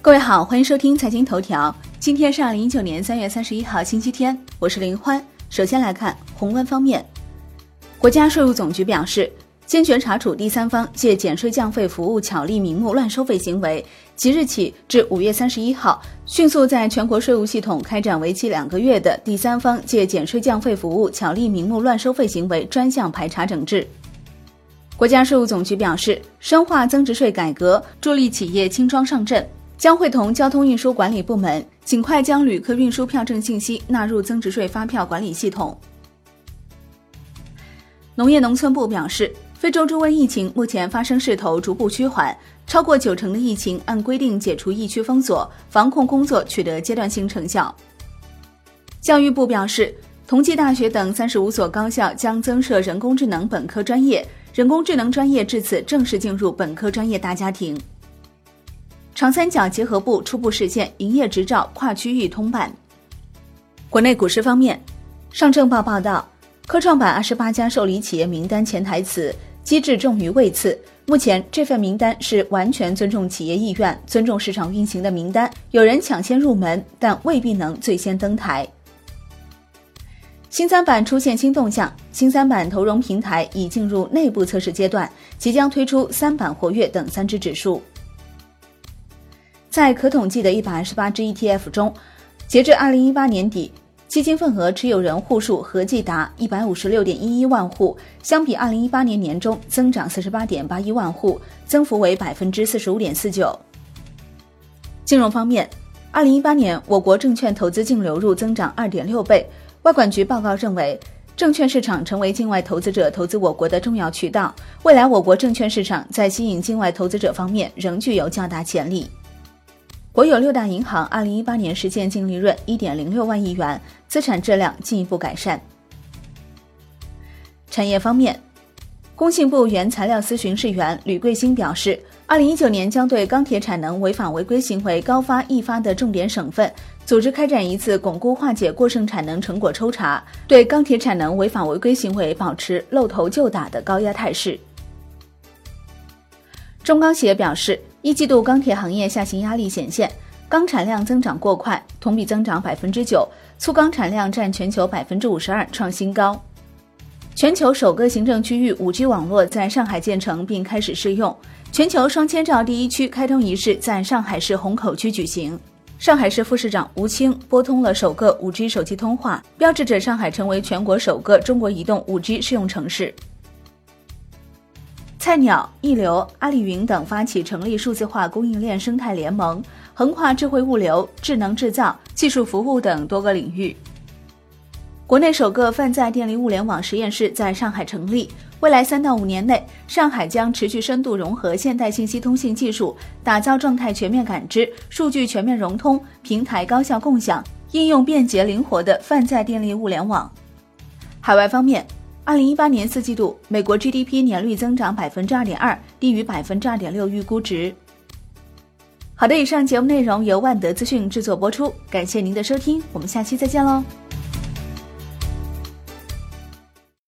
各位好，欢迎收听财经头条。今天是二零一九年三月三十一号，星期天，我是林欢。首先来看宏观方面，国家税务总局表示，坚决查处第三方借减税降费服务巧立名目乱收费行为，即日起至五月三十一号，迅速在全国税务系统开展为期两个月的第三方借减税降费服务巧立名目乱收费行为专项排查整治。国家税务总局表示，深化增值税改革，助力企业轻装上阵。将会同交通运输管理部门尽快将旅客运输票证信息纳入增值税发票管理系统。农业农村部表示，非洲猪瘟疫情目前发生势头逐步趋缓，超过九成的疫情按规定解除疫区封锁，防控工作取得阶段性成效。教育部表示，同济大学等三十五所高校将增设人工智能本科专业，人工智能专业至此正式进入本科专业大家庭。长三角结合部初步实现营业执照跨区域通办。国内股市方面，上证报报道，科创板二十八家受理企业名单潜台词，机制重于位次。目前这份名单是完全尊重企业意愿、尊重市场运行的名单。有人抢先入门，但未必能最先登台。新三板出现新动向，新三板投融平台已进入内部测试阶段，即将推出三板活跃等三只指数。在可统计的一百二十八只 ETF 中，截至二零一八年底，基金份额持有人户数合计达一百五十六点一一万户，相比二零一八年年中增长四十八点八一万户，增幅为百分之四十五点四九。金融方面，二零一八年我国证券投资净流入增长二点六倍。外管局报告认为，证券市场成为境外投资者投资我国的重要渠道，未来我国证券市场在吸引境外投资者方面仍具有较大潜力。国有六大银行二零一八年实现净利润一点零六万亿元，资产质量进一步改善。产业方面，工信部原材料司巡视员吕桂兴表示，二零一九年将对钢铁产能违法违规行为高发易发的重点省份，组织开展一次巩固化解过剩产能成果抽查，对钢铁产能违法违规行为保持露头就打的高压态势。中钢协表示。一季度钢铁行业下行压力显现，钢产量增长过快，同比增长百分之九，粗钢产量占全球百分之五十二，创新高。全球首个行政区域五 G 网络在上海建成并开始试用，全球双千兆第一区开通仪式在上海市虹口区举行。上海市副市长吴清拨通了首个五 G 手机通话，标志着上海成为全国首个中国移动五 G 试用城市。菜鸟、易流、阿里云等发起成立数字化供应链生态联盟，横跨智慧物流、智能制造、技术服务等多个领域。国内首个泛在电力物联网实验室在上海成立，未来三到五年内，上海将持续深度融合现代信息通信技术，打造状态全面感知、数据全面融通、平台高效共享、应用便捷灵活的泛在电力物联网。海外方面。二零一八年四季度，美国 GDP 年率增长百分之二点二，低于百分之二点六预估值。好的，以上节目内容由万德资讯制作播出，感谢您的收听，我们下期再见喽。